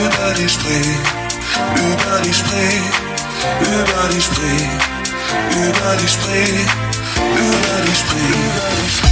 über die Spree. Über die Spree, über die Spree über die Spree, über die Spree, über die Spree.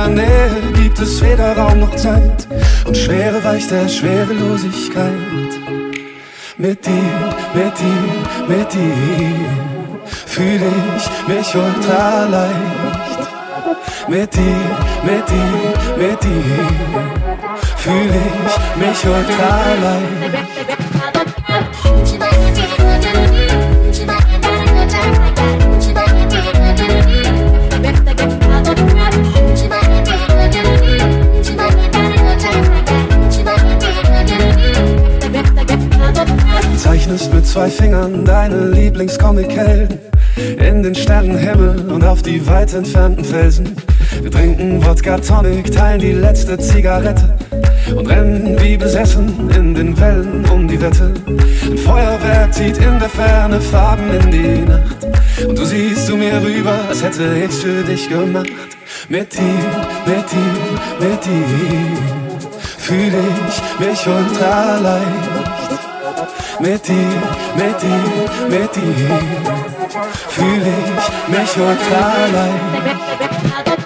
Deiner Nähe gibt es weder Raum noch Zeit und Schwere weicht der Schwerelosigkeit. Mit dir, mit dir, mit dir fühle ich mich ultra leicht. Mit dir, mit dir, mit dir fühle ich mich ultra leicht. Zwei Fingern deine Lieblingscomic-Helden in den Sternenhimmel und auf die weit entfernten Felsen. Wir trinken Wodka Tonic, teilen die letzte Zigarette und rennen wie besessen in den Wellen um die Wette. Ein Feuerwerk zieht in der Ferne Farben in die Nacht. Und du siehst zu mir rüber, als hätte ich's für dich gemacht. Mit dir, mit dir, mit dir fühle ich mich ultra leicht. Mit dir, mit dir, mit dir fühle ich mich ultra leicht.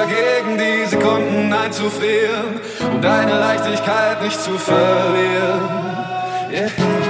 dagegen, die Sekunden einzufrieren, um deine Leichtigkeit nicht zu verlieren. Yeah.